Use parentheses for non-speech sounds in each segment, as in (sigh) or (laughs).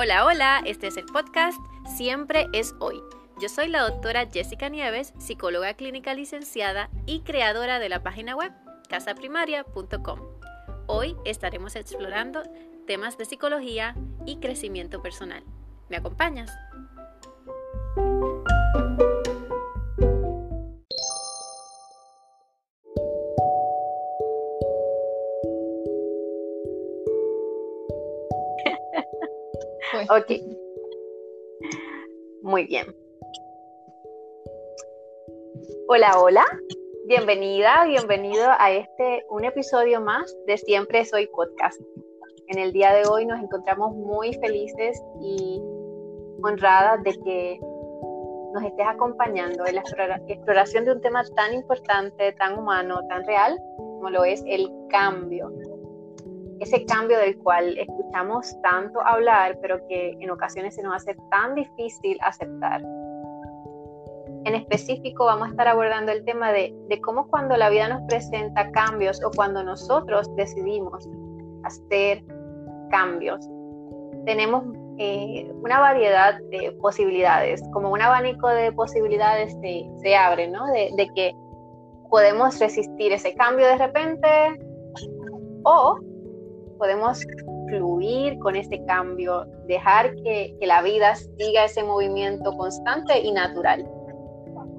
Hola, hola, este es el podcast Siempre es hoy. Yo soy la doctora Jessica Nieves, psicóloga clínica licenciada y creadora de la página web casaprimaria.com. Hoy estaremos explorando temas de psicología y crecimiento personal. ¿Me acompañas? Ok. Muy bien. Hola, hola. Bienvenida, bienvenido a este, un episodio más de Siempre Soy Podcast. En el día de hoy nos encontramos muy felices y honradas de que nos estés acompañando en la exploración de un tema tan importante, tan humano, tan real, como lo es el cambio ese cambio del cual escuchamos tanto hablar, pero que en ocasiones se nos hace tan difícil aceptar. En específico vamos a estar abordando el tema de, cómo cuando la vida nos presenta cambios o cuando nosotros decidimos hacer cambios, tenemos eh, una variedad de posibilidades, como un abanico de posibilidades se, se abre, ¿no? De, de que podemos resistir ese cambio de repente o podemos fluir con ese cambio, dejar que, la vida siga ese movimiento constante y natural.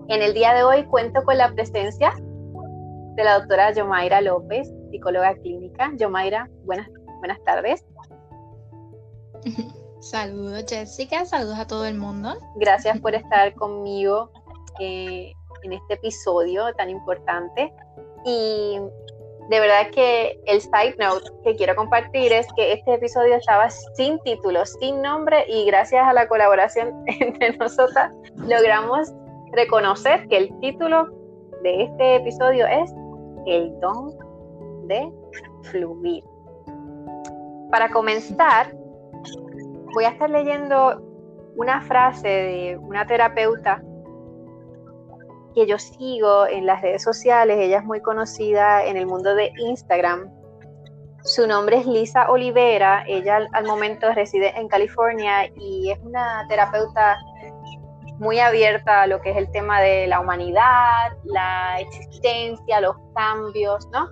En el día de hoy cuento con la presencia de la doctora Yomaira López, psicóloga clínica. Yomaira, buenas, buenas tardes. (laughs) Saludos Jessica, saludos a todo el mundo. Gracias por estar conmigo eh, en este episodio tan importante. Y de verdad que el side note que quiero compartir es que este episodio estaba sin título, sin nombre y gracias a la colaboración (laughs) entre nosotras logramos reconocer que el título de este episodio es El don de fluir. Para comenzar, voy a estar leyendo una frase de una terapeuta que yo sigo en las redes sociales, ella es muy conocida en el mundo de Instagram. Su nombre es Lisa Olivera, ella al, momento reside en California y es una terapeuta muy abierta a lo que es el tema de la humanidad, la existencia, los cambios, ¿no?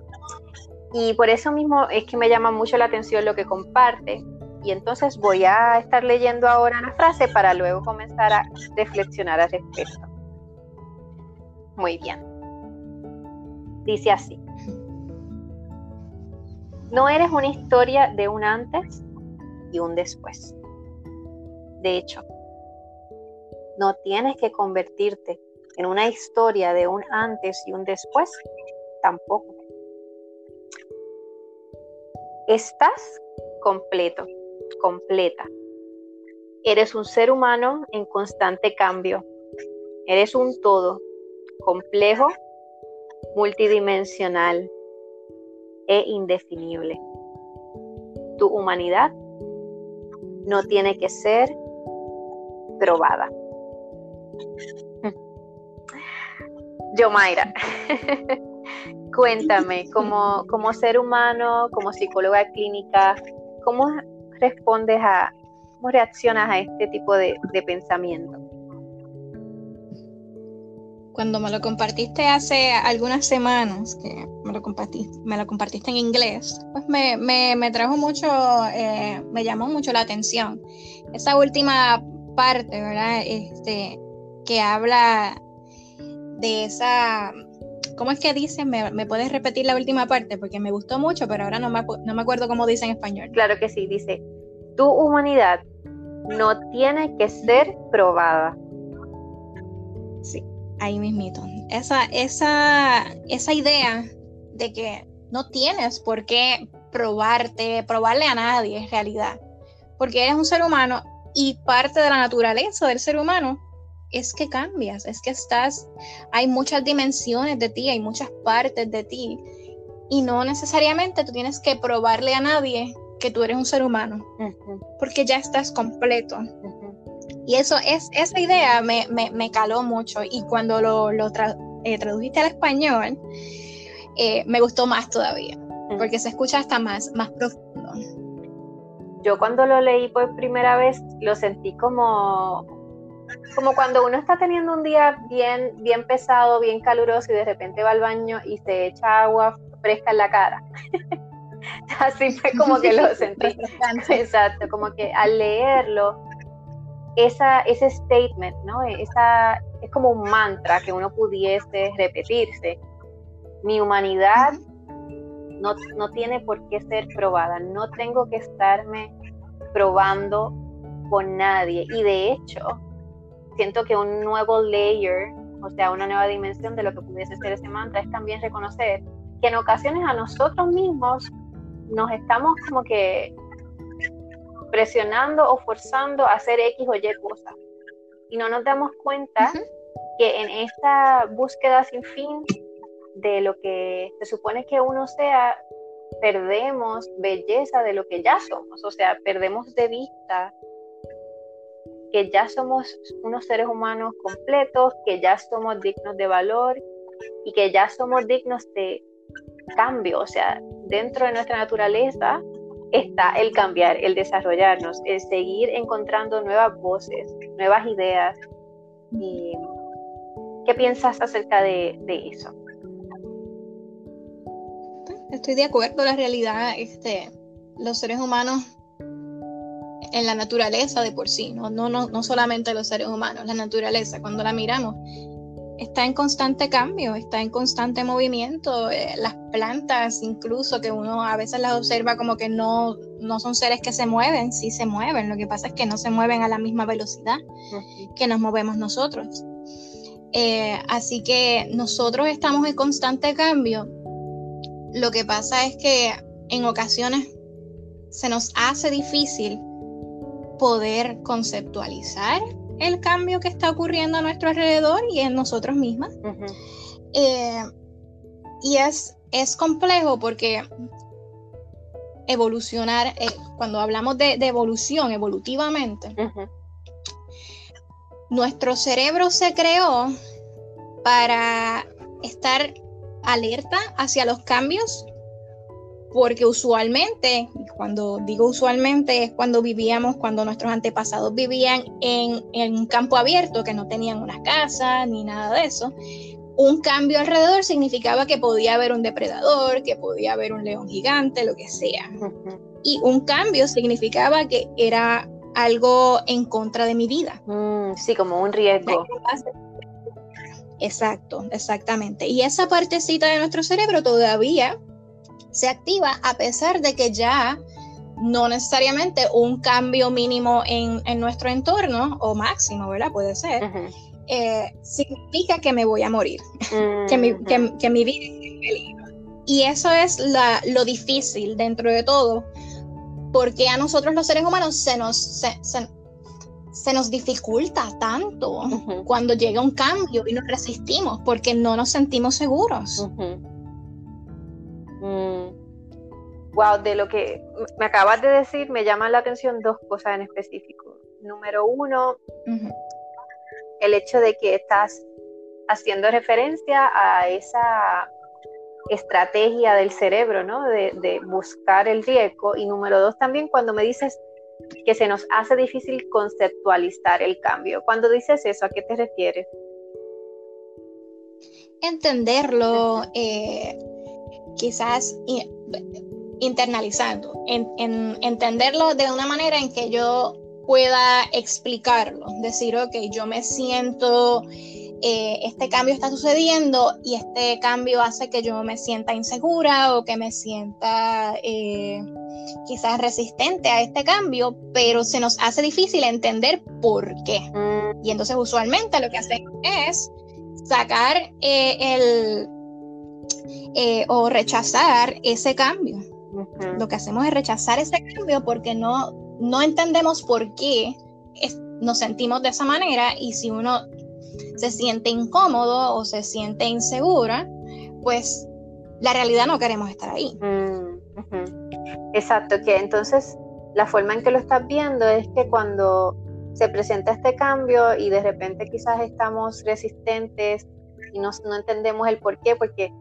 Y por eso mismo es que me llama mucho la atención lo que comparte. Y entonces voy a estar leyendo ahora una frase para luego comenzar a reflexionar al respecto. Muy bien. Dice así. No eres una historia de un antes y un después. De hecho, no tienes que convertirte en una historia de un antes y un después tampoco. Estás completo, completa. Eres un ser humano en constante cambio. Eres un todo complejo, multidimensional e indefinible. Tu humanidad no tiene que ser probada. (laughs) Yomaira, (laughs) cuéntame, como, como ser humano, como psicóloga clínica, ¿cómo respondes a, cómo reaccionas a este tipo de, de pensamiento? Cuando me lo compartiste hace algunas semanas, que me lo compartiste, me lo compartiste en inglés, pues me, me, trajo mucho, eh, me llamó mucho la atención. Esa última parte, ¿verdad? Este, que habla de esa, ¿cómo es que dice? ¿Me, ¿Me, puedes repetir la última parte? Porque me gustó mucho, pero ahora no me, no me acuerdo cómo dice en español. Claro que sí, dice, tu humanidad no tiene que ser probada. Sí ahí mismito. Esa, esa, esa idea de que no tienes por qué probarte, probarle a nadie en realidad, porque eres un ser humano y parte de la naturaleza del ser humano es que cambias, es que estás, hay muchas dimensiones de ti, hay muchas partes de ti y no necesariamente tú tienes que probarle a nadie que tú eres un ser humano, porque ya estás completo. Y eso es, esa idea me, caló mucho y cuando lo, eh, tradujiste al español, eh, me gustó más todavía, porque se escucha hasta más, más profundo. yo cuando lo leí por primera vez lo sentí como, como cuando uno está teniendo un día bien, bien pesado, bien caluroso y de repente va al baño y se echa agua fresca en la cara. (laughs) Así fue como que lo sentí. (laughs) Exacto, como que al leerlo, esa, ese statement, ¿no? Esa, es como un mantra que uno pudiese repetirse. Mi humanidad no, no tiene por qué ser probada, no tengo que estarme probando con nadie. Y de hecho, siento que un nuevo layer, o sea, una nueva dimensión de lo que pudiese ser ese mantra es también reconocer que en ocasiones a nosotros mismos nos estamos como que presionando o forzando a hacer X o Y cosas. Y no nos damos cuenta que en esta búsqueda sin fin de lo que se supone que uno sea, perdemos belleza de lo que ya somos. O sea, perdemos de vista que ya somos unos seres humanos completos, que ya somos dignos de valor y que ya somos dignos de cambio. O sea, dentro de nuestra naturaleza está el cambiar, el desarrollarnos, el seguir encontrando nuevas voces, nuevas ideas. Y, ¿Qué piensas acerca de, eso? Estoy de acuerdo, la realidad, este, los seres humanos en la naturaleza de por sí, no, no, no, no solamente los seres humanos, la naturaleza, cuando la miramos, está en constante cambio, está en constante movimiento. Eh, las plantas, incluso que uno a veces las observa como que no, no son seres que se mueven, sí se mueven, lo que pasa es que no se mueven a la misma velocidad que nos movemos nosotros. Eh, así que nosotros estamos en constante cambio. Lo que pasa es que en ocasiones se nos hace difícil poder conceptualizar el cambio que está ocurriendo a nuestro alrededor y en nosotros mismas. Eh, y es, es complejo porque evolucionar, eh, cuando hablamos de, evolución evolutivamente, nuestro cerebro se creó para estar alerta hacia los cambios porque usualmente, cuando digo usualmente, es cuando vivíamos, cuando nuestros antepasados vivían en, un campo abierto, que no tenían una casa ni nada de eso. Un cambio alrededor significaba que podía haber un depredador, que podía haber un león gigante, lo que sea. Y un cambio significaba que era algo en contra de mi vida. Mm, sí, como un riesgo. Exacto, exactamente. Y esa partecita de nuestro cerebro todavía se activa a pesar de que ya no necesariamente un cambio mínimo en, nuestro entorno o máximo, ¿verdad? Puede ser. Eh, significa que me voy a morir, que, mi, que, mi, vida está en peligro. Y eso es lo difícil dentro de todo, porque a nosotros los seres humanos se nos, se, nos dificulta tanto cuando llega un cambio y nos resistimos porque no nos sentimos seguros. Wow, de lo que me acabas de decir, me llaman la atención dos cosas en específico. Número uno, el hecho de que estás haciendo referencia a esa estrategia del cerebro, ¿no? De, de, buscar el riesgo. Y número dos, también cuando me dices que se nos hace difícil conceptualizar el cambio. Cuando dices eso, ¿a qué te refieres? Entenderlo, eh, quizás internalizando, en, entenderlo de una manera en que yo pueda explicarlo, decir, ok, yo me siento, eh, este cambio está sucediendo y este cambio hace que yo me sienta insegura o que me sienta eh, quizás resistente a este cambio, pero se nos hace difícil entender por qué. Y entonces usualmente lo que hacemos es sacar eh, el o rechazar ese cambio. Lo que hacemos es rechazar ese cambio porque no, no entendemos por qué nos sentimos de esa manera y si uno se siente incómodo o se siente insegura, pues la realidad no queremos estar ahí. Mm, Exacto, que entonces la forma en que lo estás viendo es que cuando se presenta este cambio y de repente quizás estamos resistentes y no, no entendemos el por qué, porque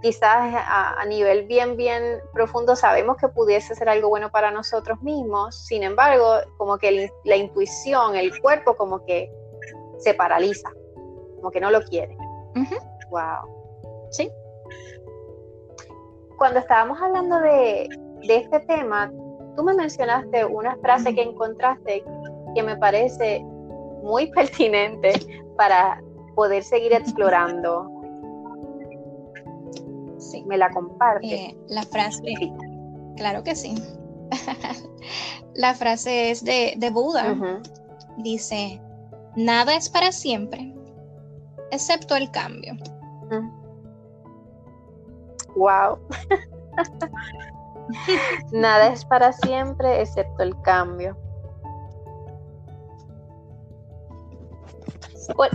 quizás a, nivel bien, bien profundo sabemos que pudiese ser algo bueno para nosotros mismos, sin embargo, como que la intuición, el cuerpo como que se paraliza, como que no lo quiere. Wow. Sí. Cuando estábamos hablando de, de este tema, tú me mencionaste una frase que encontraste que me parece muy (laughs) pertinente para poder seguir explorando ¿Me la comparte? Eh, la frase, claro que sí. (laughs) la frase es de, Buda. Dice, nada es para siempre, excepto el cambio. Wow. (laughs) nada es para siempre, excepto el cambio.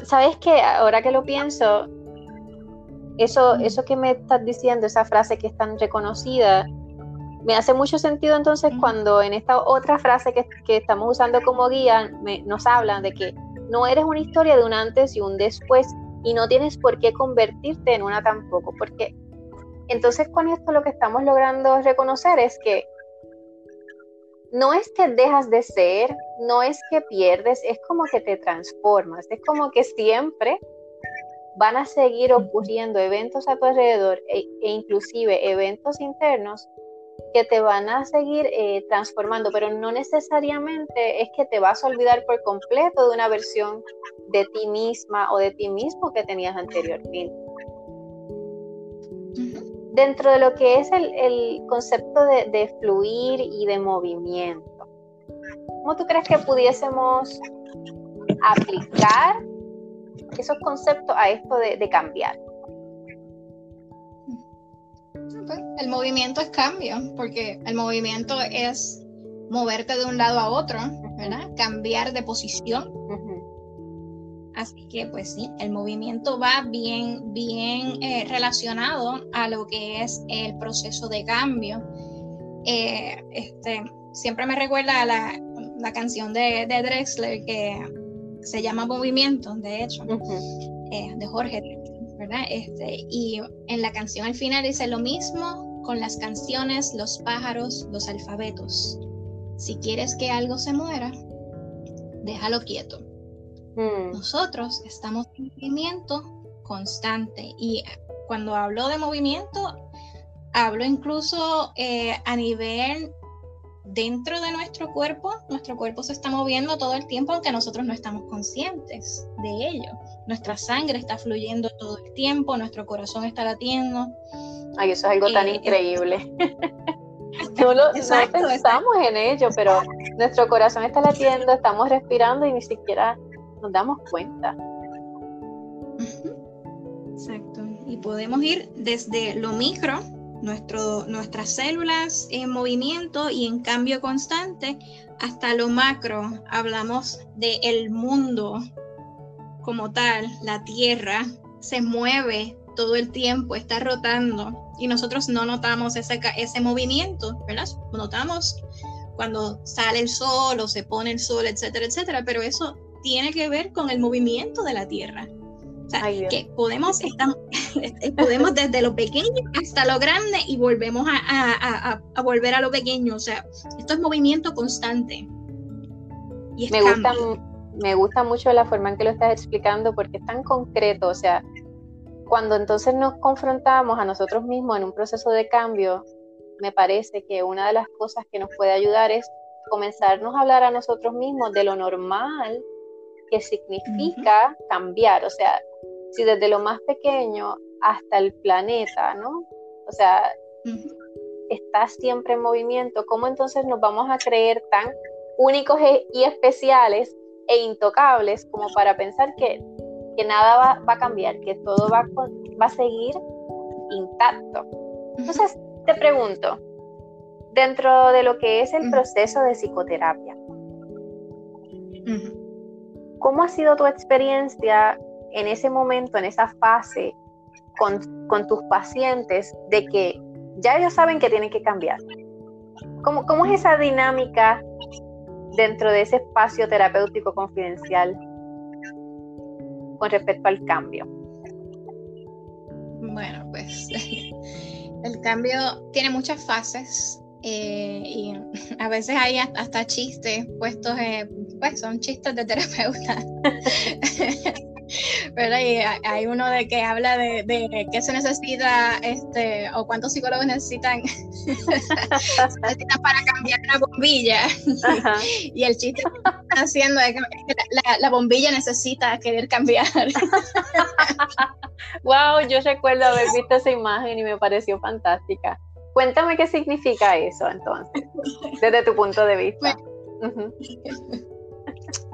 ¿Sabes qué? Ahora que lo pienso, eso, eso que me estás diciendo, esa frase que es tan reconocida, me hace mucho sentido entonces cuando en esta otra frase que, estamos usando como guía nos hablan de que no eres una historia de un antes y un después y no tienes por qué convertirte en una tampoco, porque entonces con esto lo que estamos logrando reconocer es que no es que dejas de ser, no es que pierdes, es como que te transformas, es como que siempre van a seguir ocurriendo eventos a tu alrededor e, e inclusive eventos internos que te van a seguir eh, transformando, pero no necesariamente es que te vas a olvidar por completo de una versión de ti misma o de ti mismo que tenías anteriormente. Dentro de lo que es el, concepto de, de, fluir y de movimiento, ¿cómo tú crees que pudiésemos aplicar esos conceptos a esto de, cambiar. El movimiento es cambio, porque el movimiento es moverte de un lado a otro, ¿verdad? Cambiar de posición. Así que, pues sí, el movimiento va bien, bien eh, relacionado a lo que es el proceso de cambio. Eh, este, siempre me recuerda a la, canción de, de Drexler que se llama Movimiento, de hecho, eh, de Jorge, ¿verdad? Este, y en la canción al final dice lo mismo con las canciones, los pájaros, los alfabetos. Si quieres que algo se muera, déjalo quieto. Mm. Nosotros estamos en movimiento constante y cuando hablo de movimiento, hablo incluso eh, a nivel dentro de nuestro cuerpo, nuestro cuerpo se está moviendo todo el tiempo aunque nosotros no estamos conscientes de ello. Nuestra sangre está fluyendo todo el tiempo, nuestro corazón está latiendo. Ay, eso es algo tan eh, increíble. (laughs) no, lo, pensamos en ello, pero nuestro corazón está latiendo, estamos respirando y ni siquiera nos damos cuenta. Exacto. Y podemos ir desde lo micro nuestro, nuestras células en movimiento y en cambio constante, hasta lo macro, hablamos del el mundo como tal, la Tierra se mueve todo el tiempo, está rotando y nosotros no notamos ese, ese movimiento, ¿verdad? Notamos cuando sale el sol o se pone el sol, etcétera, etcétera, pero eso tiene que ver con el movimiento de la Tierra. O sea, que podemos, estamos, (laughs) podemos desde lo pequeño hasta lo grande y volvemos a, volver a lo pequeño. O sea, esto es movimiento constante. Y me, gusta, me gusta mucho la forma en que lo estás explicando porque es tan concreto. O sea, cuando entonces nos confrontamos a nosotros mismos en un proceso de cambio, me parece que una de las cosas que nos puede ayudar es comenzarnos a hablar a nosotros mismos de lo normal que significa cambiar. O sea, si desde lo más pequeño hasta el planeta, ¿no? O sea, está siempre en movimiento, ¿cómo entonces nos vamos a creer tan únicos e, y especiales e intocables como para pensar que, nada va, a cambiar, que todo va, va a seguir intacto? Entonces, te pregunto, dentro de lo que es el proceso de psicoterapia, ¿cómo ha sido tu experiencia en ese momento, en esa fase con, tus pacientes de que ya ellos saben que tienen que cambiar? ¿Cómo, ¿Cómo, es esa dinámica dentro de ese espacio terapéutico confidencial con respecto al cambio? Bueno, pues (laughs) el cambio tiene muchas fases eh, y (laughs) a veces hay hasta chistes puestos, pues son chistes de terapeuta. (laughs) Pero hay, uno de que habla de, de qué se necesita, este, o cuántos psicólogos necesitan, (laughs) para cambiar una bombilla. Y el chiste que están haciendo es que la, bombilla necesita querer cambiar. (laughs) wow, yo recuerdo haber visto esa imagen y me pareció fantástica. Cuéntame qué significa eso entonces, desde tu punto de vista.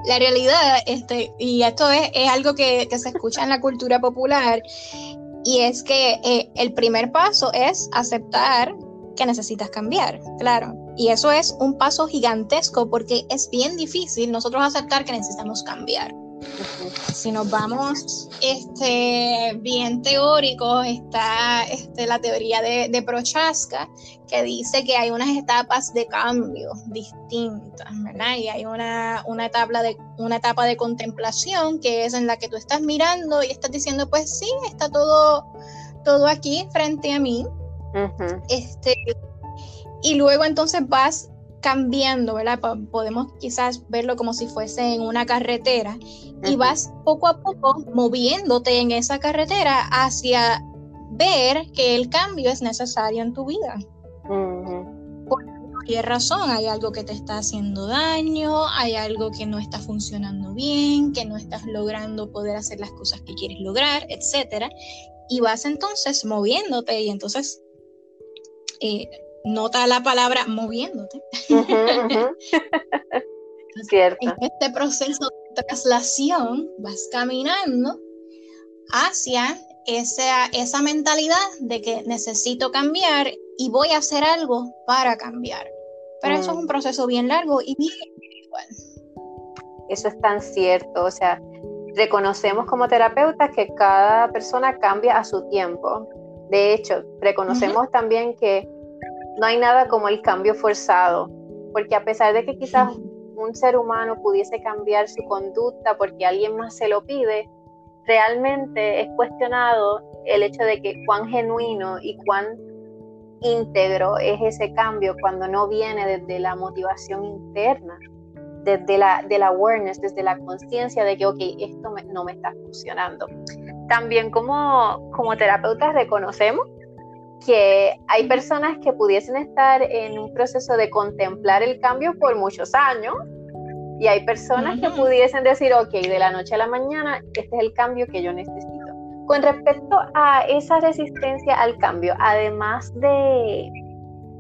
La realidad, este, y esto es, algo que, se escucha en la cultura popular, y es que eh, el primer paso es aceptar que necesitas cambiar, claro. Y eso es un paso gigantesco porque es bien difícil nosotros aceptar que necesitamos cambiar. Si nos vamos este, bien teóricos, está este, la teoría de, de, Prochaska, que dice que hay unas etapas de cambio distintas, ¿verdad? Y hay una, una, etapa de, una etapa de contemplación, que es en la que tú estás mirando y estás diciendo, pues sí, está todo, todo aquí frente a mí. este, y luego entonces vas cambiando, ¿verdad? Podemos quizás verlo como si fuese en una carretera y vas poco a poco moviéndote en esa carretera hacia ver que el cambio es necesario en tu vida. Por cualquier razón, hay algo que te está haciendo daño, hay algo que no está funcionando bien, que no estás logrando poder hacer las cosas que quieres lograr, etc. Y vas entonces moviéndote y entonces eh, nota la palabra moviéndote. (laughs) (laughs) Cierto. En este proceso de traslación vas caminando hacia esa, esa mentalidad de que necesito cambiar y voy a hacer algo para cambiar. Pero eso es un mm. proceso bien largo y bien individual. Eso es tan cierto, o sea, reconocemos como terapeutas que cada persona cambia a su tiempo. De hecho, reconocemos también que no hay nada como el cambio forzado, porque a pesar de que quizás un ser humano pudiese cambiar su conducta porque alguien más se lo pide, realmente es cuestionado el hecho de que cuán genuino y cuán íntegro es ese cambio cuando no viene desde la motivación interna, desde la del awareness, desde la conciencia de que, ok, esto no me está funcionando. También como, como terapeutas reconocemos que hay personas que pudiesen estar en un proceso de contemplar el cambio por muchos años y hay personas que pudiesen decir, ok, de la noche a la mañana, este es el cambio que yo necesito. Con respecto a esa resistencia al cambio, además de,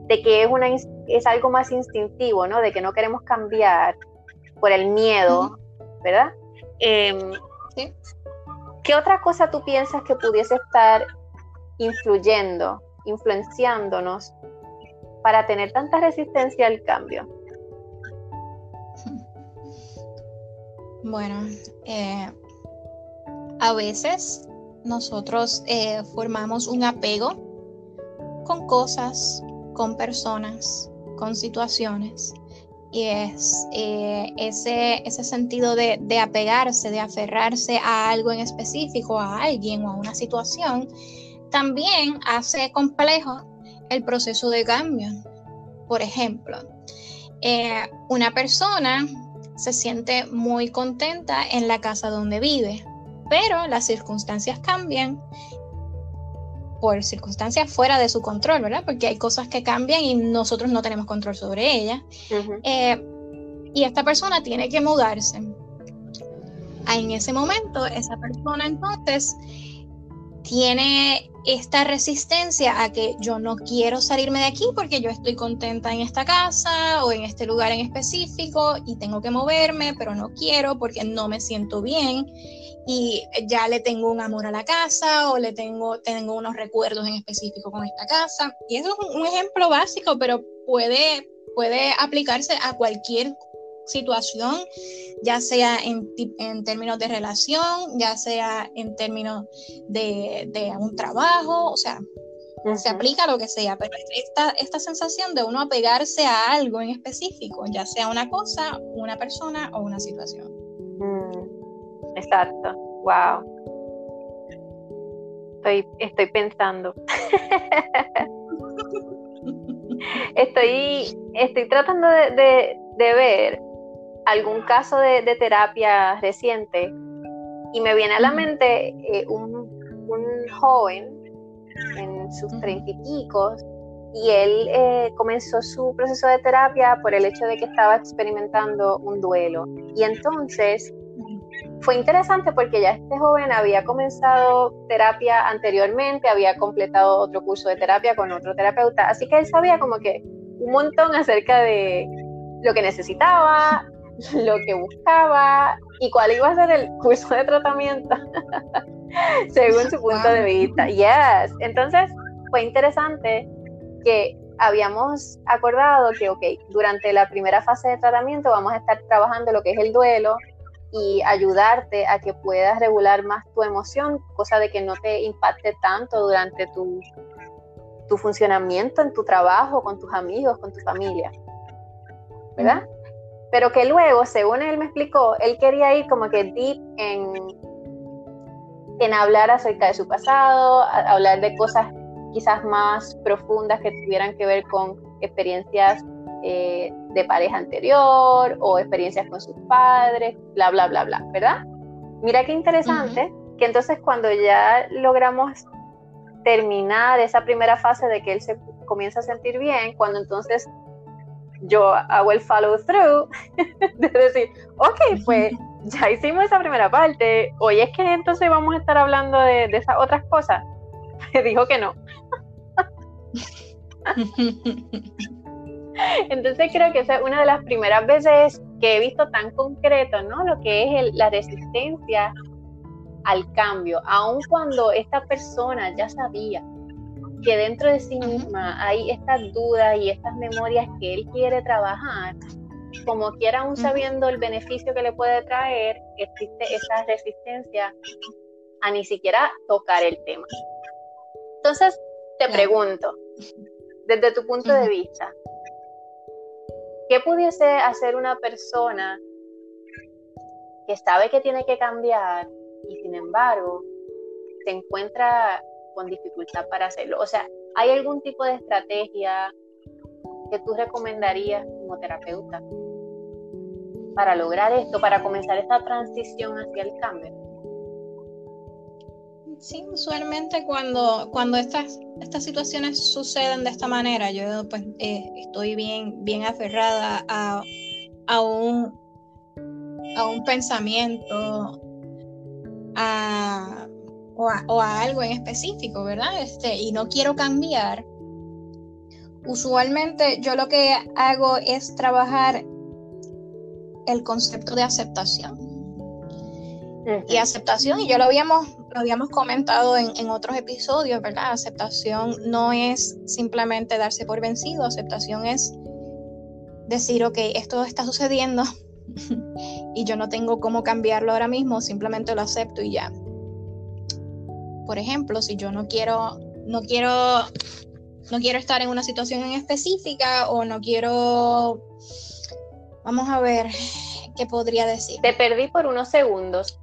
de que es, una, es algo más instintivo, ¿no? De que no queremos cambiar por el miedo, ¿verdad? Em, ¿Qué otra cosa tú piensas que pudiese estar influyendo influenciándonos para tener tanta resistencia al cambio? Bueno, eh, a veces nosotros eh, formamos un apego con cosas, con personas, con situaciones. Y es eh, ese, ese sentido de, de, apegarse, de aferrarse a algo en específico, a alguien o a una situación, también hace complejo el proceso de cambio. Por ejemplo, eh, una persona se siente muy contenta en la casa donde vive, pero las circunstancias cambian por circunstancias fuera de su control, ¿verdad? Porque hay cosas que cambian y nosotros no tenemos control sobre ellas. Eh, y esta persona tiene que mudarse. En ese momento, esa persona entonces tiene esta resistencia a que yo no quiero salirme de aquí porque yo estoy contenta en esta casa o en este lugar en específico y tengo que moverme, pero no quiero porque no me siento bien y ya le tengo un amor a la casa o le tengo, tengo unos recuerdos en específico con esta casa. Y eso es un, ejemplo básico, pero puede, puede aplicarse a cualquier situación, ya sea en, en, términos de relación, ya sea en términos de, de un trabajo, o sea, se aplica lo que sea, pero esta, esta sensación de uno apegarse a algo en específico, ya sea una cosa, una persona o una situación. Mm, exacto, wow. Estoy, estoy pensando. (laughs) estoy, estoy tratando de, ver algún caso de, terapia reciente y me viene a la mente eh, un, joven en sus treinta y pico y él eh, comenzó su proceso de terapia por el hecho de que estaba experimentando un duelo. Y entonces fue interesante porque ya este joven había comenzado terapia anteriormente, había completado otro curso de terapia con otro terapeuta, así que él sabía como que un montón acerca de lo que necesitaba, (laughs) lo que buscaba y cuál iba a ser el curso de tratamiento (laughs) según su punto de vista. Yes, entonces fue interesante que habíamos acordado que, ok, durante la primera fase de tratamiento vamos a estar trabajando lo que es el duelo, y ayudarte a que puedas regular más tu emoción, cosa de que no te impacte tanto durante tu, tu funcionamiento en tu trabajo, con tus amigos, con tu familia. ¿Verdad? Pero que luego, según él me explicó, él quería ir como que deep en, en hablar acerca de su pasado, hablar de cosas quizás más profundas que tuvieran que ver con experiencias eh, de pareja anterior o experiencias con sus padres, bla, bla, bla, bla, ¿verdad? Mira qué interesante que entonces cuando ya logramos terminar esa primera fase de que él se comienza a sentir bien, cuando entonces yo hago el follow through, (laughs) de decir, ok, pues ya hicimos esa primera parte, hoy es que entonces vamos a estar hablando de, de esas otras cosas. (laughs) Dijo que no. (laughs) Entonces creo que esa es una de las primeras veces que he visto tan concreto, ¿no? Lo que es la resistencia al cambio, aun cuando esta persona ya sabía que dentro de sí misma hay estas dudas y estas memorias que él quiere trabajar, como quiera aún sabiendo el beneficio que le puede traer, existe esa resistencia a ni siquiera tocar el tema. Entonces, te pregunto, desde tu punto de vista, ¿Qué pudiese hacer una persona que sabe que tiene que cambiar y sin embargo se encuentra con dificultad para hacerlo? O sea, ¿hay algún tipo de estrategia que tú recomendarías como terapeuta para lograr esto, para comenzar esta transición hacia el cambio? Sí, usualmente cuando, cuando estas, estas situaciones suceden de esta manera, yo pues eh, estoy bien, bien aferrada a, a, un, a un pensamiento a, o, a, algo en específico, ¿verdad? Este, y no quiero cambiar. Usualmente yo lo que hago es trabajar el concepto de aceptación. Y aceptación, y ya lo habíamos lo habíamos comentado en, otros episodios, ¿verdad? Aceptación no es simplemente darse por vencido, aceptación es decir, ok, esto está sucediendo (laughs) y yo no tengo cómo cambiarlo ahora mismo, simplemente lo acepto y ya. Por ejemplo, si yo no quiero, no quiero, no quiero estar en una situación en específica o no quiero, vamos a ver, ¿qué podría decir? Te perdí por unos segundos.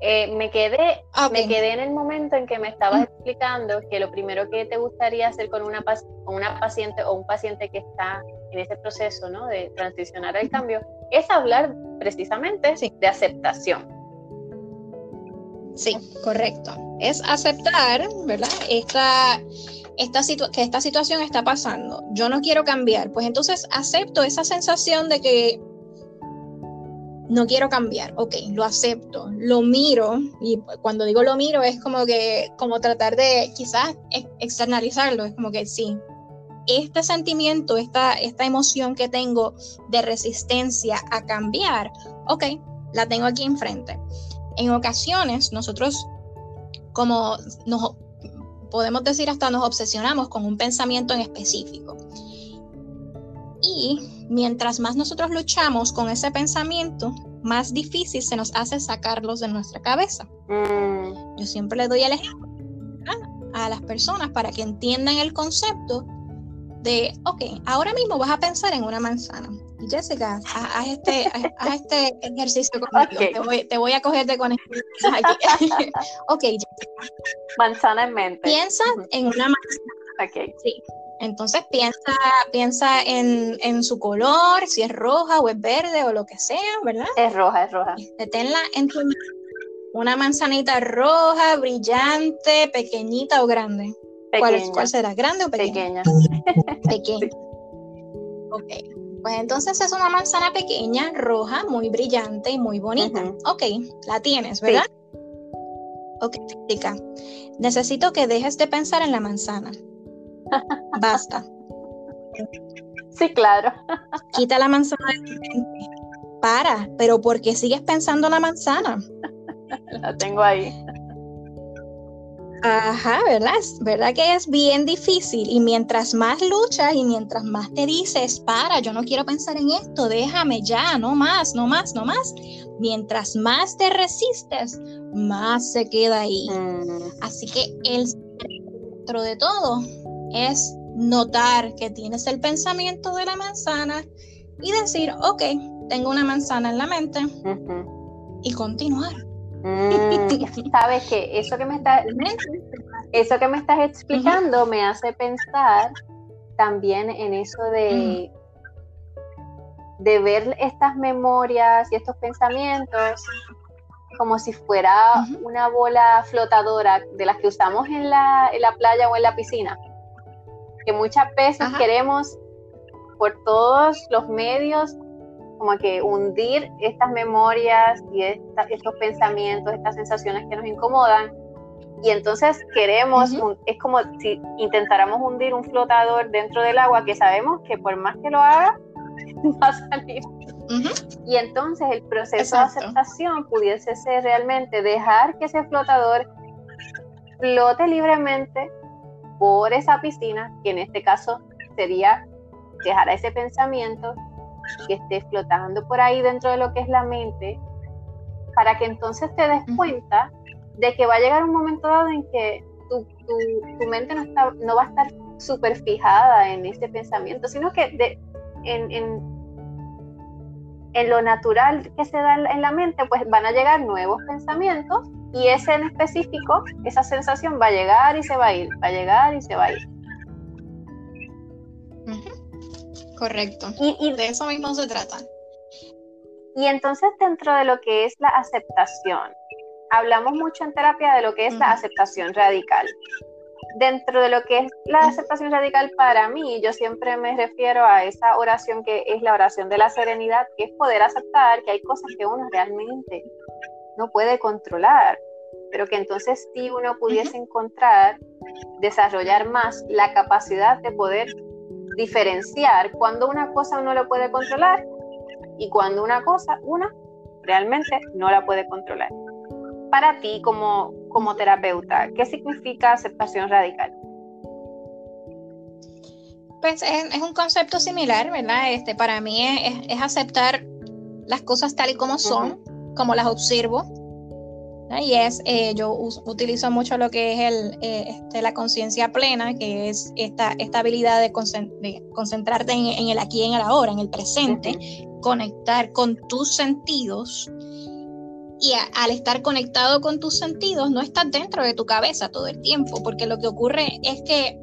Eh, me, quedé, me quedé en el momento en que me estabas explicando que lo primero que te gustaría hacer con una, con una paciente o un paciente que está en ese proceso ¿no? de transicionar al cambio es hablar precisamente de aceptación. Sí, correcto. Es aceptar, ¿verdad? Esta, esta que esta situación está pasando. Yo no quiero cambiar. Pues entonces acepto esa sensación de que no quiero cambiar, ok, lo acepto, lo miro, y cuando digo lo miro es como que, como tratar de quizás externalizarlo, es como que sí, este sentimiento, esta, esta emoción que tengo de resistencia a cambiar, ok, la tengo aquí enfrente. En ocasiones nosotros, como nos podemos decir hasta nos obsesionamos con un pensamiento en específico. Y mientras más nosotros luchamos con ese pensamiento, más difícil se nos hace sacarlos de nuestra cabeza. Mm. Yo siempre le doy el ejemplo a las personas para que entiendan el concepto de, ok, ahora mismo vas a pensar en una manzana. Jessica, haz, este, haz este ejercicio conmigo. Te, voy, a coger de conexión aquí. (laughs) ok, Jessica. Manzana en mente. Piensa en una manzana. Ok. Sí. Entonces piensa, piensa en, en, su color, si es roja o es verde o lo que sea, ¿verdad? Es roja, es roja. Tenla en tu una manzanita roja, brillante, pequeñita o grande. ¿Cuál, ¿Cuál, será? ¿Grande o pequeña? Pequeña. Pequeña. (laughs) Ok. Pues entonces es una manzana pequeña, roja, muy brillante y muy bonita. Ok, la tienes, ¿verdad? Ok, explica. Necesito que dejes de pensar en la manzana. (laughs) Basta. Sí, claro. Quita la manzana de tu mente. Para, pero ¿por qué sigues pensando en la manzana? La tengo ahí. Ajá, ¿verdad? ¿Verdad que es bien difícil? Y mientras más luchas y mientras más te dices, para, yo no quiero pensar en esto, déjame ya, no más, no más, no más. Mientras más te resistes, más se queda ahí. Mm. Así que el centro de todo es notar que tienes el pensamiento de la manzana y decir, ok, tengo una manzana en la mente y continuar. Mm, (laughs) sabes que eso que me está, eso que me estás explicando me hace pensar también en eso de, de ver estas memorias y estos pensamientos como si fuera una bola flotadora de las que usamos en la, en la playa o en la piscina. Que muchas veces queremos por todos los medios como que hundir estas memorias y estos pensamientos, estas sensaciones que nos incomodan. Y entonces queremos, es como si intentáramos hundir un flotador dentro del agua que sabemos que por más que lo haga, (laughs) va a salir. Y entonces el proceso de aceptación pudiese ser realmente dejar que ese flotador flote libremente por esa piscina, que en este caso sería dejar a ese pensamiento que esté flotando por ahí dentro de lo que es la mente, para que entonces te des cuenta de que va a llegar un momento dado en que tu, tu, mente no, está, no va a estar súper fijada en ese pensamiento, sino que de, en, en, en, lo natural que se da en la mente, pues van a llegar nuevos pensamientos y ese en específico, esa sensación va a llegar y se va a ir, va a llegar y se va a ir. Correcto. Y, de eso mismo se trata. Y entonces dentro de lo que es la aceptación, hablamos mucho en terapia de lo que es la aceptación radical. Dentro de lo que es la aceptación radical para mí, yo siempre me refiero a esa oración que es la oración de la serenidad, que es poder aceptar que hay cosas que uno realmente no puede controlar, pero que entonces sí uno pudiese encontrar, desarrollar más la capacidad de poder diferenciar cuando una cosa uno lo puede controlar y cuando una cosa uno realmente no la puede controlar. Para ti como, como terapeuta, ¿qué significa aceptación radical? Pues es, un concepto similar, ¿verdad? Este, para mí es, aceptar las cosas tal y como son, como las observo, y es, eh, yo utilizo mucho lo que es el, eh, este, la conciencia plena, que es esta, esta habilidad de, concentrarte en, el aquí en el ahora, en el presente, conectar con tus sentidos. Y al estar conectado con tus sentidos, no estás dentro de tu cabeza todo el tiempo, porque lo que ocurre es que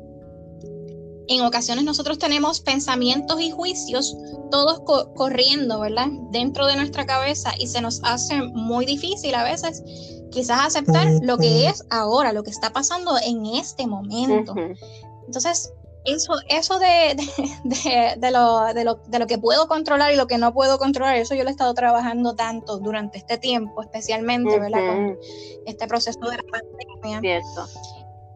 en ocasiones nosotros tenemos pensamientos y juicios todos corriendo, ¿verdad? Dentro de nuestra cabeza y se nos hace muy difícil a veces quizás aceptar lo que es ahora, lo que está pasando en este momento. Entonces, eso, eso de, de, lo, de, lo, de, lo, que puedo controlar y lo que no puedo controlar, eso yo lo he estado trabajando tanto durante este tiempo, especialmente, ¿verdad? Con este proceso de la pandemia. Cierto.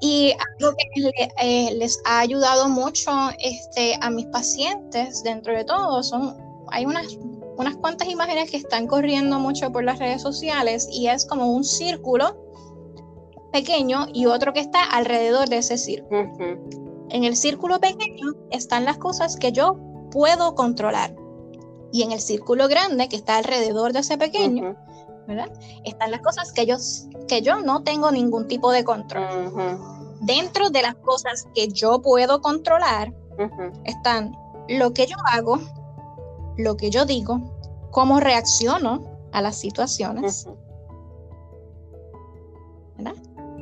Y algo que eh, les ha ayudado mucho este, a mis pacientes, dentro de todo, son, hay unas unas cuantas imágenes que están corriendo mucho por las redes sociales y es como un círculo pequeño y otro que está alrededor de ese círculo. En el círculo pequeño están las cosas que yo puedo controlar y en el círculo grande que está alrededor de ese pequeño, ¿verdad? Están las cosas que yo, que yo no tengo ningún tipo de control. Dentro de las cosas que yo puedo controlar están lo que yo hago, lo que yo digo, cómo reacciono a las situaciones.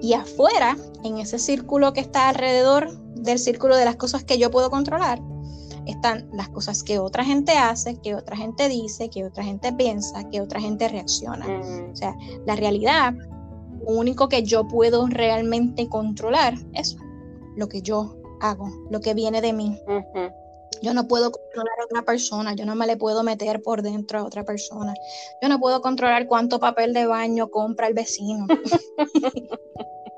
Y afuera, en ese círculo que está alrededor del círculo de las cosas que yo puedo controlar, están las cosas que otra gente hace, que otra gente dice, que otra gente piensa, que otra gente reacciona. O sea, la realidad, lo único que yo puedo realmente controlar es lo que yo hago, lo que viene de mí. Yo no puedo controlar a otra persona, yo no me le puedo meter por dentro a otra persona. Yo no puedo controlar cuánto papel de baño compra el vecino. (laughs)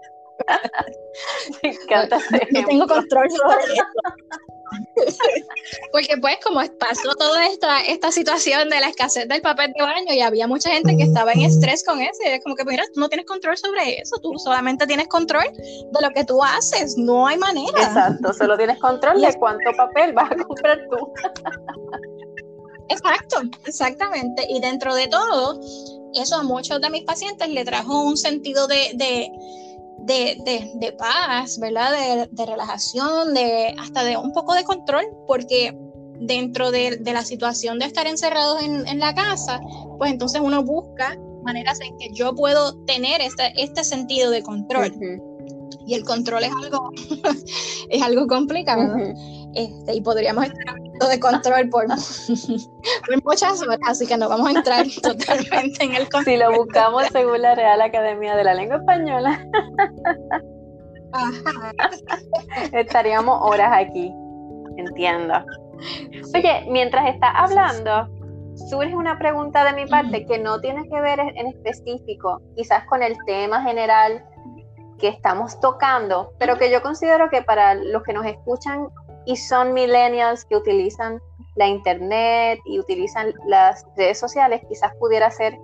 (laughs) Me encanta. no tengo control sobre eso. (laughs) Porque pues como pasó toda esta, esta situación de la escasez del papel de baño y había mucha gente que estaba en estrés con eso, y es como que mira, tú no tienes control sobre eso, tú solamente tienes control de lo que tú haces, no hay manera. Exacto, solo tienes control de cuánto papel vas a comprar tú. Exacto, exactamente. Y dentro de todo, eso a muchos de mis pacientes le trajo un sentido de de, de, paz, ¿verdad? De, relajación, de hasta de un poco de control, porque dentro de, la situación de estar encerrados en, la casa, pues entonces uno busca maneras en que yo puedo tener este, este sentido de control. Y el control es algo, (laughs) es algo complicado. Este, y podríamos estar hablando de control (laughs) por, muchas horas, así que no vamos a entrar (laughs) totalmente en el control. Si lo buscamos según la Real Academia de la Lengua Española, estaríamos horas aquí, entiendo. Oye, mientras está hablando, surge una pregunta de mi parte que no tiene que ver en específico, quizás con el tema general que estamos tocando, pero que yo considero que para los que nos escuchan y son millennials que utilizan la internet y utilizan las redes sociales, quizás pudiera ser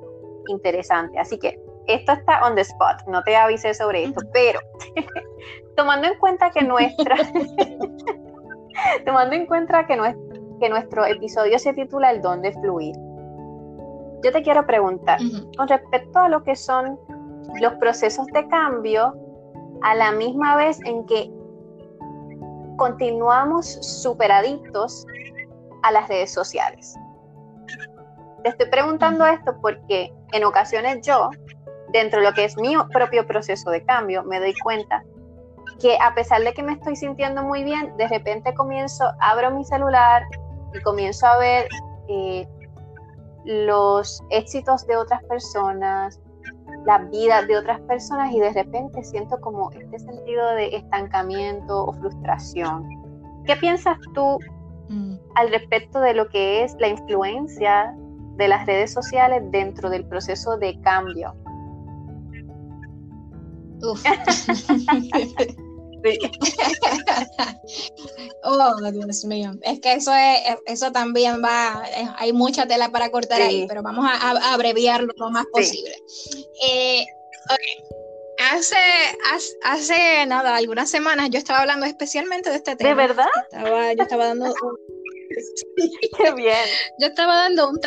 interesante. Así que esto está on the spot, no te avisé sobre esto, pero (laughs) tomando en cuenta que nuestra (laughs) tomando en cuenta que, que nuestro episodio se titula El don de fluir. Yo te quiero preguntar, con respecto a lo que son los procesos de cambio, a la misma vez en que continuamos superadictos a las redes sociales. Te estoy preguntando esto porque en ocasiones yo, dentro de lo que es mi propio proceso de cambio, me doy cuenta que a pesar de que me estoy sintiendo muy bien, de repente comienzo, abro mi celular y comienzo a ver eh, los éxitos de otras personas, la vida de otras personas y de repente siento como este sentido de estancamiento o frustración. ¿Qué piensas tú mm. al respecto de lo que es la influencia de las redes sociales dentro del proceso de cambio? Uf. (laughs) (laughs) (laughs) oh, Dios mío. Es que eso es, eso también va, hay mucha tela para cortar ahí, pero vamos a, abreviarlo lo más posible. Eh, hace, hace, nada, algunas semanas yo estaba hablando especialmente de este tema. ¿De verdad? Estaba, yo estaba dando (laughs) Qué bien. (laughs) Yo estaba dando un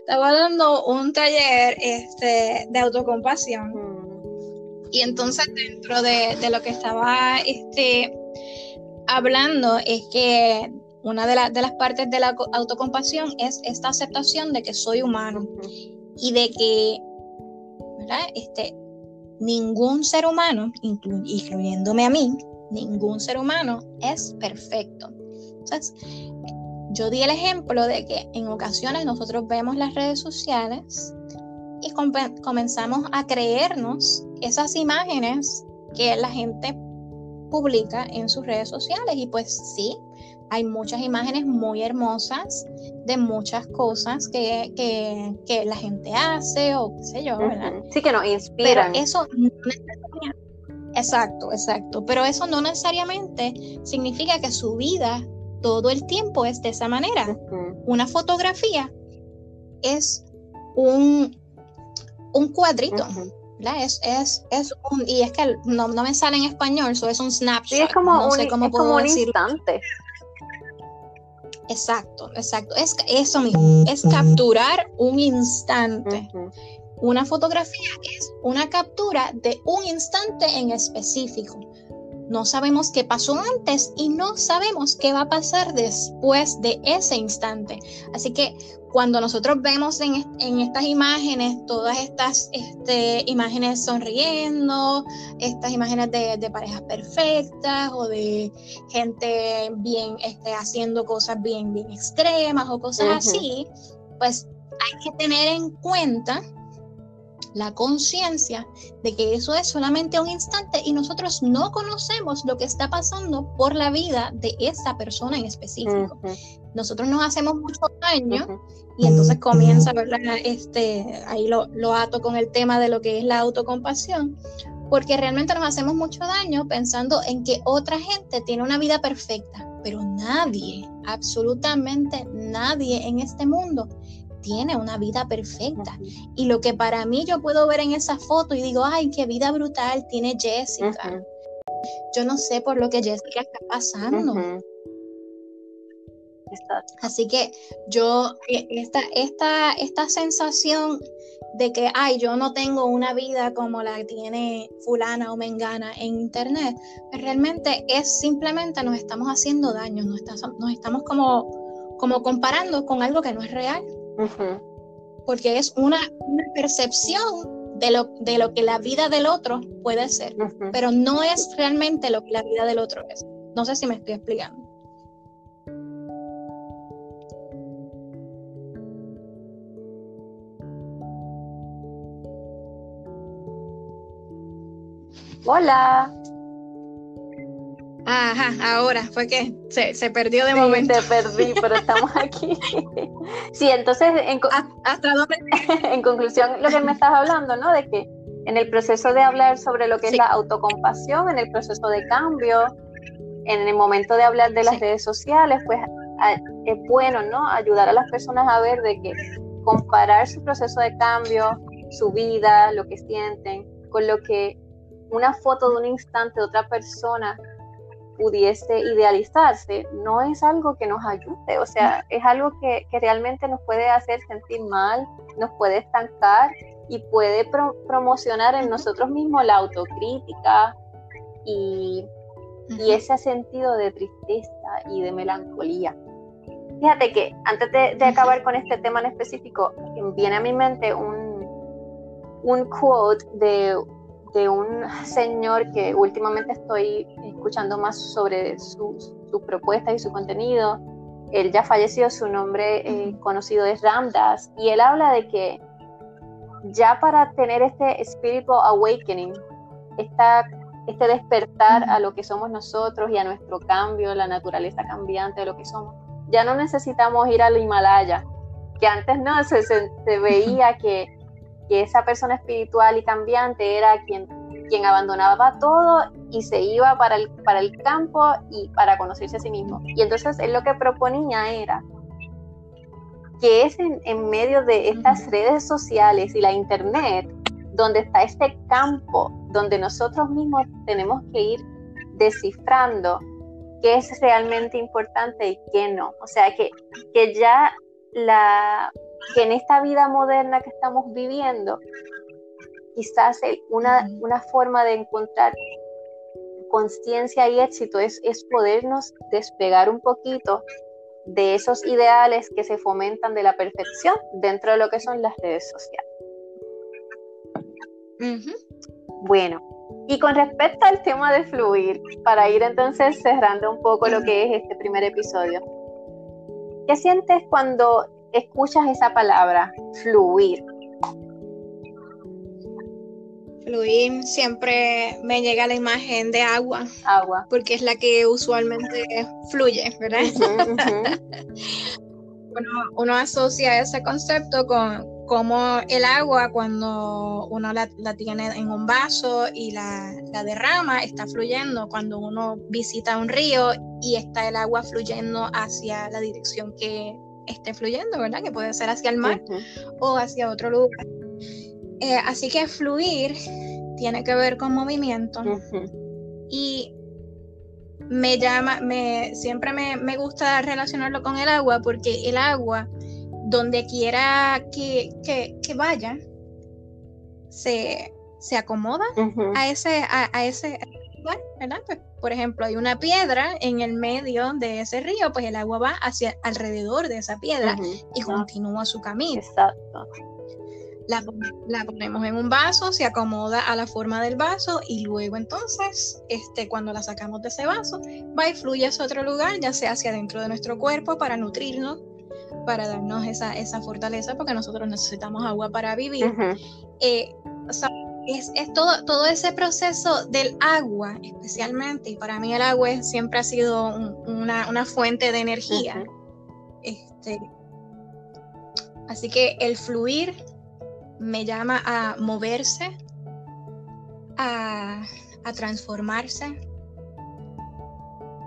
estaba dando un taller este, de autocompasión. Mm. Y entonces dentro de, lo que estaba este, hablando es que una de, de, las partes de la autocompasión es esta aceptación de que soy humano y de que Este, ningún ser humano, incluyéndome a mí, ningún ser humano es perfecto. Entonces, yo di el ejemplo de que en ocasiones nosotros vemos las redes sociales y comenzamos a creernos esas imágenes que la gente publica en sus redes sociales. Y pues sí, hay muchas imágenes muy hermosas de muchas cosas que, que, la gente hace o qué sé yo, ¿verdad? Sí, que nos inspiran. Pero eso no Exacto, exacto. Pero eso no necesariamente significa que su vida todo el tiempo es de esa manera. Una fotografía es un, un cuadrito. Es, es, es un, y es que no, me sale en español, eso es un snapshot. Sí, es como un, instante. Exacto, exacto. Es eso mismo, es capturar un instante. Una fotografía es una captura de un instante en específico. no sabemos qué pasó antes y no sabemos qué va a pasar después de ese instante. Así que cuando nosotros vemos en, estas imágenes, todas estas este, imágenes sonriendo, estas imágenes de, parejas perfectas o de gente bien este, haciendo cosas bien, bien extremas o cosas así, pues hay que tener en cuenta la conciencia de que eso es solamente un instante y nosotros no conocemos lo que está pasando por la vida de esa persona en específico. Nosotros nos hacemos mucho daño y entonces comienza, ¿verdad? Este, ahí lo, lo ato con el tema de lo que es la autocompasión, porque realmente nos hacemos mucho daño pensando en que otra gente tiene una vida perfecta, pero nadie, absolutamente nadie en este mundo tiene una vida perfecta. Y lo que para mí yo puedo ver en esa foto y digo, ay, qué vida brutal tiene Jessica. Yo no sé por lo que Jessica está pasando. Así que yo, e, esta, esta, esta sensación de que, ay, yo no tengo una vida como la tiene fulana o mengana en internet, pues realmente es simplemente nos estamos haciendo daño, nos, nos estamos como, como comparando con algo que no es real. Porque es una, percepción de lo, de lo que la vida del otro puede ser, pero no es realmente lo que la vida del otro es. No sé si me estoy explicando. Hola. Ajá, ahora fue que se, perdió de momento. Se perdí, pero estamos (laughs) aquí. sí, entonces, en, ¿hasta dónde? (laughs) en conclusión, lo que me estás hablando, ¿no? De que en el proceso de hablar sobre lo que es la autocompasión, en el proceso de cambio, en el momento de hablar de las redes sociales, pues es bueno, ¿no? Ayudar a las personas a ver de que comparar su proceso de cambio, su vida, lo que sienten, con lo que una foto de un instante de otra persona pudiese idealizarse, no es algo que nos ayude, o sea, es algo que, realmente nos puede hacer sentir mal, nos puede estancar y puede promocionar en nosotros mismos la autocrítica y, ese sentido de tristeza y de melancolía. Fíjate que antes de, acabar con este tema en específico, viene a mi mente un, un quote de de un señor que últimamente estoy escuchando más sobre sus, propuestas y su contenido. Él ya falleció, su nombre eh, conocido es Ramdas, y él habla de que ya para tener este spiritual awakening, esta, este despertar a lo que somos nosotros y a nuestro cambio, la naturaleza cambiante de lo que somos, ya no necesitamos ir al Himalaya, que antes no se, se veía que que esa persona espiritual y cambiante era quien, quien abandonaba todo y se iba para el, para el campo y para conocerse a sí mismo. Y entonces él lo que proponía era que es en, en medio de estas redes sociales y la internet donde está este campo donde nosotros mismos tenemos que ir descifrando qué es realmente importante y qué no. O sea, que, que ya la, que en esta vida moderna que estamos viviendo, quizás una, una forma de encontrar conciencia y éxito es, es podernos despegar un poquito de esos ideales que se fomentan de la perfección dentro de lo que son las redes sociales. Bueno, y con respecto al tema de fluir, para ir entonces cerrando un poco lo que es este primer episodio, ¿qué sientes cuando escuchas esa palabra, fluir? Fluir siempre me llega la imagen de agua. Agua. Porque es la que usualmente fluye, ¿verdad? uno, asocia ese concepto con cómo el agua cuando uno la, tiene en un vaso y la, la, derrama está fluyendo cuando uno visita un río y está el agua fluyendo hacia la dirección que esté fluyendo, ¿verdad? Que puede ser hacia el mar o hacia otro lugar. Eh, así que fluir tiene que ver con movimiento. Y me llama, me, siempre me, gusta relacionarlo con el agua porque el agua, donde quiera que, vaya, se, acomoda a ese, a, ese lugar, ¿verdad? Pues por ejemplo, hay una piedra en el medio de ese río, pues el agua va hacia alrededor de esa piedra y continúa su camino. Exacto. La, ponemos en un vaso, se acomoda a la forma del vaso y luego entonces, este, cuando la sacamos de ese vaso, va y fluye hacia otro lugar, ya sea hacia dentro de nuestro cuerpo para nutrirnos, para darnos esa, esa fortaleza, porque nosotros necesitamos agua para vivir. Eh, es, todo, todo ese proceso del agua, especialmente, y para mí el agua siempre ha sido una, fuente de energía. este, así que el fluir me llama a moverse, a, transformarse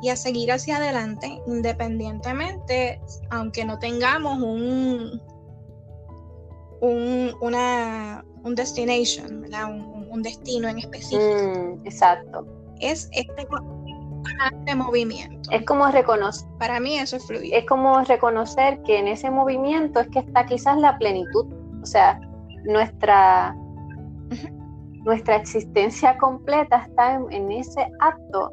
y a seguir hacia adelante independientemente, aunque no tengamos un, un, una, un destination, Un, destino en específico. Mm, exacto. Es este, este movimiento. Es como reconocer. Para mí eso es. Es como reconocer que en ese movimiento es que está quizás la plenitud. O sea, nuestra, nuestra existencia completa está en, ese acto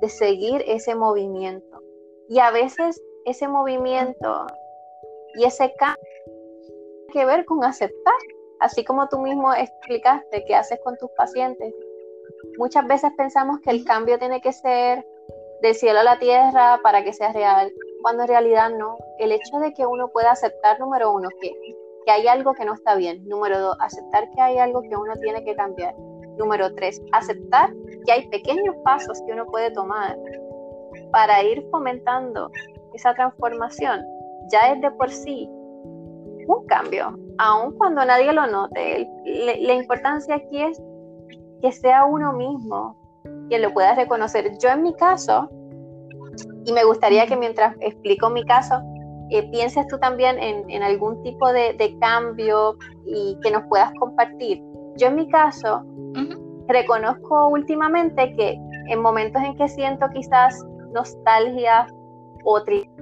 de seguir ese movimiento. Y a veces ese movimiento y ese cambio tiene que ver con aceptar, así como tú mismo explicaste que haces con tus pacientes. Muchas veces pensamos que el cambio tiene que ser del cielo a la tierra para que sea real, cuando en realidad no. El hecho de que uno pueda aceptar, número uno, que que hay algo que no está bien. Número dos, aceptar que hay algo que uno tiene que cambiar. Número tres, aceptar que hay pequeños pasos que uno puede tomar para ir fomentando esa transformación. Ya es de por sí un cambio, aun cuando nadie lo note. la importancia aquí es que sea uno mismo quien lo pueda reconocer. Yo en mi caso, y me gustaría que mientras explico mi caso, eh, pienses tú también en, algún tipo de, cambio y que nos puedas compartir. Yo en mi caso, reconozco últimamente que en momentos en que siento quizás nostalgia o tristeza,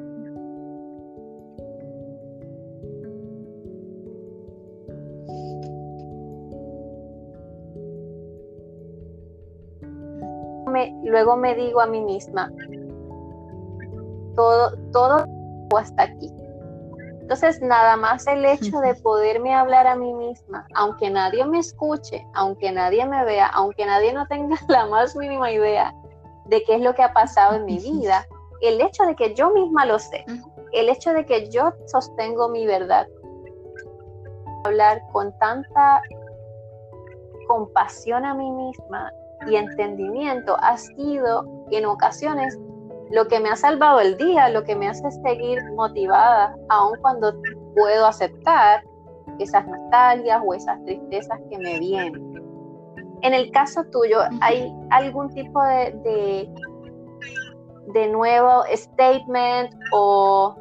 luego me digo a mí misma, todo, todo hasta aquí. Entonces, nada más el hecho de poderme hablar a mí misma, aunque nadie me escuche, aunque nadie me vea, aunque nadie no tenga (laughs) la más mínima idea de qué es lo que ha pasado en mi vida, el hecho de que yo misma lo sé, el hecho de que yo sostengo mi verdad, hablar con tanta compasión a mí misma y entendimiento ha sido en ocasiones lo que me ha salvado el día, lo que me hace seguir motivada, aun cuando puedo aceptar esas nostalgias o esas tristezas que me vienen. En el caso tuyo, ¿hay algún tipo de, de, nuevo statement o,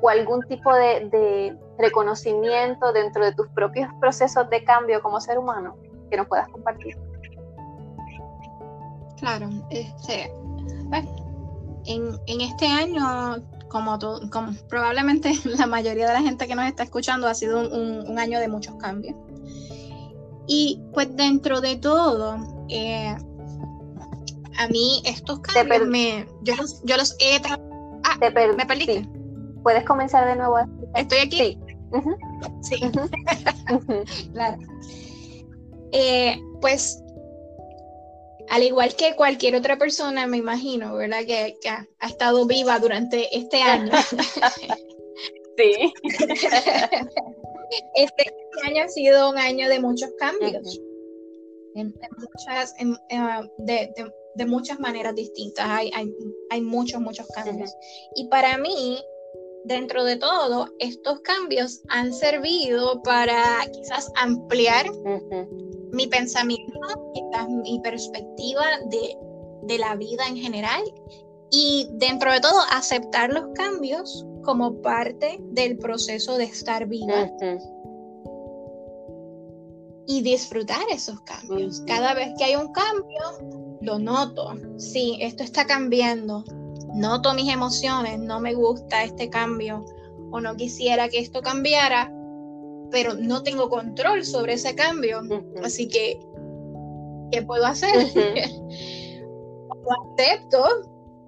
o algún tipo de, de, reconocimiento dentro de tus propios procesos de cambio como ser humano que nos puedas compartir? Claro, este, en, este año, como, como, probablemente (laughs) la mayoría de la gente que nos está escuchando, ha sido un, año de muchos cambios. Y pues dentro de todo, eh, a mí estos cambios me, yo, los, yo los he... Ah, ¿me perdiste? Puedes comenzar de nuevo. ¿Estoy aquí? Sí. Sí. (laughs) claro. Eh, pues al igual que cualquier otra persona, me imagino, ¿verdad? Que, ha, estado viva durante este año. (laughs) sí. (laughs) Este, año ha sido un año de muchos cambios. de, muchas maneras distintas. Hay, hay, muchos, muchos cambios. Y para mí, dentro de todo, estos cambios han servido para quizás ampliar mi pensamiento, quizás mi perspectiva de, la vida en general y dentro de todo aceptar los cambios como parte del proceso de estar viva. Y disfrutar esos cambios. Cada vez que hay un cambio, lo noto. Sí, esto está cambiando. Noto mis emociones, no me gusta este cambio o no quisiera que esto cambiara, pero no tengo control sobre ese cambio. Así que, ¿qué puedo hacer? lo (laughs) acepto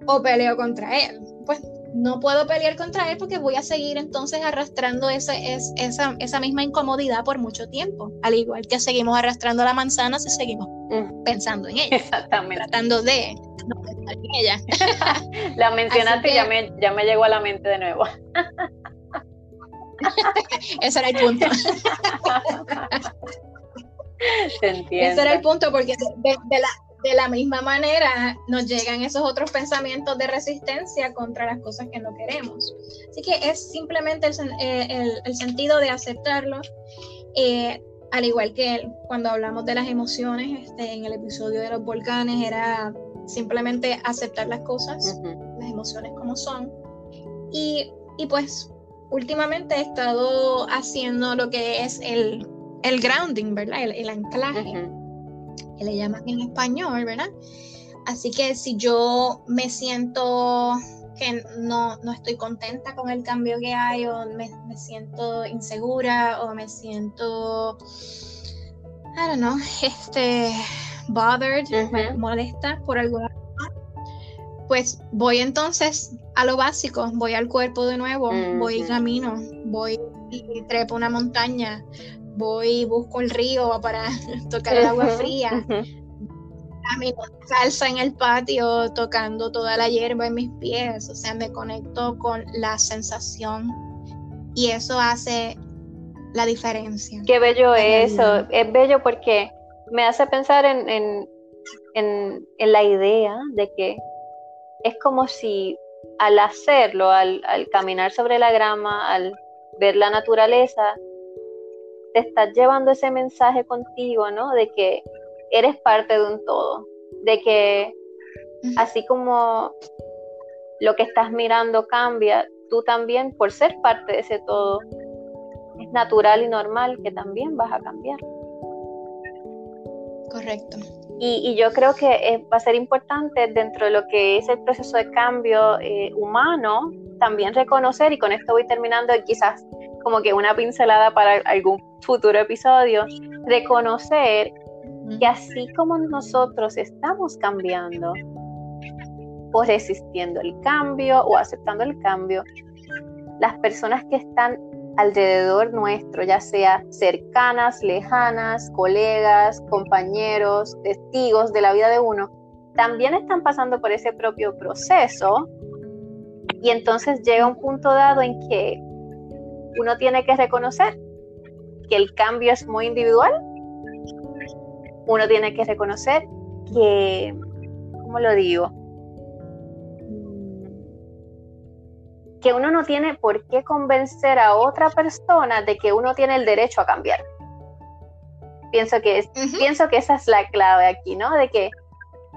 o peleo contra él. Pues no puedo pelear contra él porque voy a seguir entonces arrastrando esa, esa, misma incomodidad por mucho tiempo, al igual que seguimos arrastrando la manzana si seguimos mm. pensando en ella, Exactamente. tratando de no pensar en ella. (laughs) la mencionaste y ya me, ya me llegó a la mente de nuevo. (laughs) (laughs) Ese era el punto. (laughs) Ese era el punto, porque de, la, de la misma manera nos llegan esos otros pensamientos de resistencia contra las cosas que no queremos. Así que es simplemente el, eh, el, sentido de aceptarlo. Eh, al igual que cuando hablamos de las emociones, este, en el episodio de los volcanes, era simplemente aceptar las cosas, las emociones como son. Y, y, pues últimamente he estado haciendo lo que es el, el grounding, ¿verdad? El, anclaje que le llaman en español, ¿verdad? Así que si yo me siento que no, no estoy contenta con el cambio que hay o me, siento insegura o me siento, I don't know, este, bothered, molesta por alguna pues voy entonces a lo básico, voy al cuerpo de nuevo, voy camino, voy y trepo una montaña, voy y busco el río para (laughs) tocar el agua fría. Camino salsa en el patio tocando toda la hierba en mis pies, o sea, me conecto con la sensación y eso hace la diferencia. Qué bello eso, es bello porque me hace pensar en, en, en, la idea de que es como si al hacerlo, al, al caminar sobre la grama, al ver la naturaleza, te estás llevando ese mensaje contigo, ¿no? De que eres parte de un todo, de que así como lo que estás mirando cambia, tú también, por ser parte de ese todo, es natural y normal que también vas a cambiar. Correcto. Y, yo creo que eh, va a ser importante dentro de lo que es el proceso de cambio eh, humano, también reconocer, y con esto voy terminando, quizás como que una pincelada para algún futuro episodio, reconocer que así como nosotros estamos cambiando o resistiendo el cambio o aceptando el cambio, las personas que están alrededor nuestro, ya sea cercanas, lejanas, colegas, compañeros, testigos de la vida de uno, también están pasando por ese propio proceso y entonces llega un punto dado en que uno tiene que reconocer que el cambio es muy individual. Uno tiene que reconocer que, ¿cómo lo digo? Que uno no tiene por qué convencer a otra persona de que uno tiene el derecho a cambiar. Pienso que, pienso que esa es la clave aquí, ¿no? De que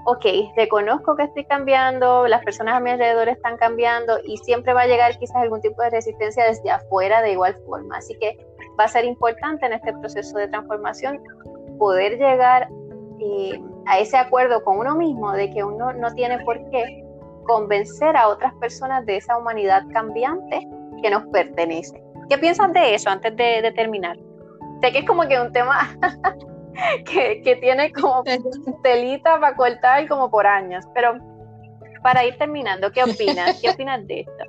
ok, reconozco que estoy cambiando, las personas a mi alrededor están cambiando y siempre va a llegar quizás algún tipo de resistencia desde afuera de igual forma. Así que va a ser importante en este proceso de transformación poder llegar eh, a ese acuerdo con uno mismo de que uno no tiene por qué convencer a otras personas de esa humanidad cambiante que nos pertenece. ¿Qué piensas de eso antes de, de terminar? Sé que es como que un tema (laughs) que, tiene como telita para cortar como por años. Pero para ir terminando, ¿qué opinas? ¿Qué (laughs) opinas de esto?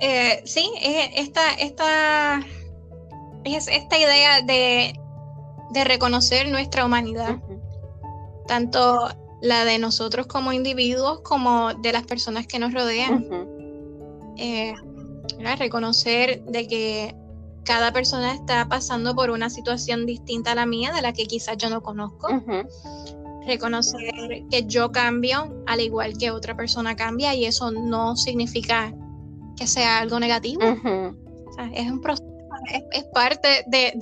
Eh, sí, esta, esta, es esta idea de, reconocer nuestra humanidad, tanto la de nosotros como individuos como de las personas que nos rodean. Eh, reconocer de que cada persona está pasando por una situación distinta a la mía, de la que quizás yo no conozco. Reconocer que yo cambio al igual que otra persona cambia y eso no significa que sea algo negativo. es un proceso, es, parte (laughs) de,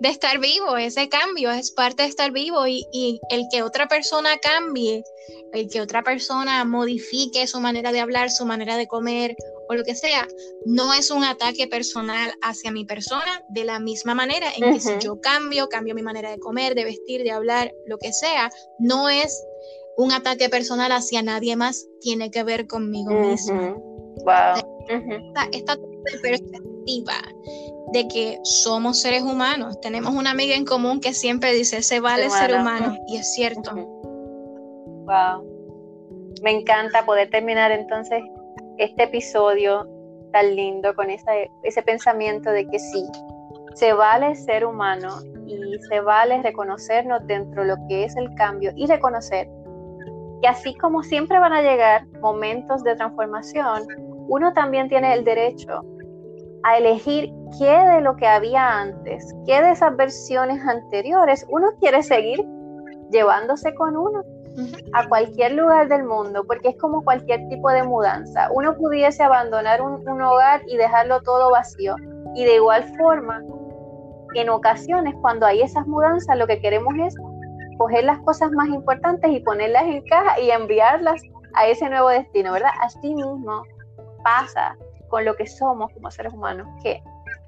estar vivo, ese cambio es parte de estar vivo y, y el que otra persona cambie, el que otra persona modifique su manera de hablar, su manera de comer o lo que sea, no es un ataque personal hacia mi persona, de la misma manera en que si yo cambio, cambio mi manera de comer, de vestir, de hablar, lo que sea, no es un ataque personal hacia nadie más, tiene que ver conmigo misma. Wow. Esta, perspectiva de que somos seres humanos, tenemos una amiga en común que siempre dice, se vale ser humano, y es cierto. Wow. Me encanta poder terminar entonces este episodio tan lindo con ese, ese pensamiento de que sí, se vale ser humano y se vale reconocernos dentro de lo que es el cambio y reconocer que así como siempre van a llegar momentos de transformación, uno también tiene el derecho a elegir qué de lo que había antes, qué de esas versiones anteriores uno quiere seguir llevándose con uno a cualquier lugar del mundo, porque es como cualquier tipo de mudanza. Uno pudiese abandonar un, un hogar y dejarlo todo vacío. Y de igual forma, en ocasiones cuando hay esas mudanzas, lo que queremos es coger las cosas más importantes y ponerlas en caja y enviarlas a ese nuevo destino, ¿verdad? Así mismo pasa con lo que somos como seres humanos, que,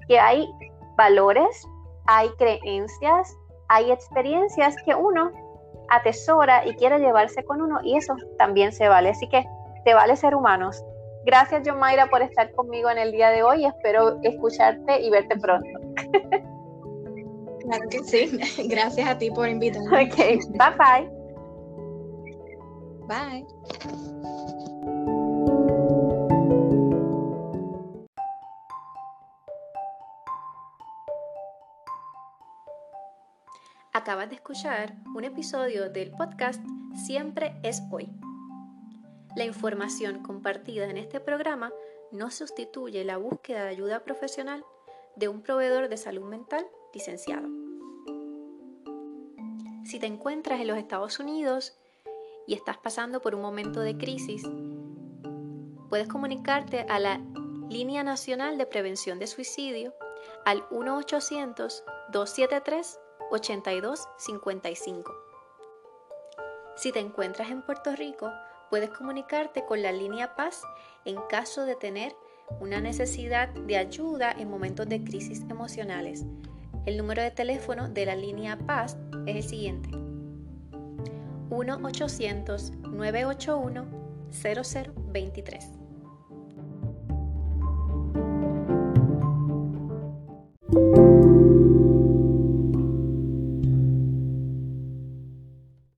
que hay valores, hay creencias, hay experiencias que uno atesora y quiere llevarse con uno y eso también se vale. Así que te vale ser humanos. Gracias, John Mayra, por estar conmigo en el día de hoy. Espero escucharte y verte pronto. Claro que sí. (laughs) Gracias a ti por invitarme. Ok, bye bye. Bye. Acabas de escuchar un episodio del podcast Siempre es hoy. La información compartida en este programa no sustituye la búsqueda de ayuda profesional de un proveedor de salud mental licenciado. Si te encuentras en los Estados Unidos y estás pasando por un momento de crisis, puedes comunicarte a la Línea Nacional de Prevención de Suicidio al 1-800-273-8255. Si te encuentras en Puerto Rico, puedes comunicarte con la línea Paz en caso de tener una necesidad de ayuda en momentos de crisis emocionales el número de teléfono de la línea Paz es el siguiente. 1-800-981-0023.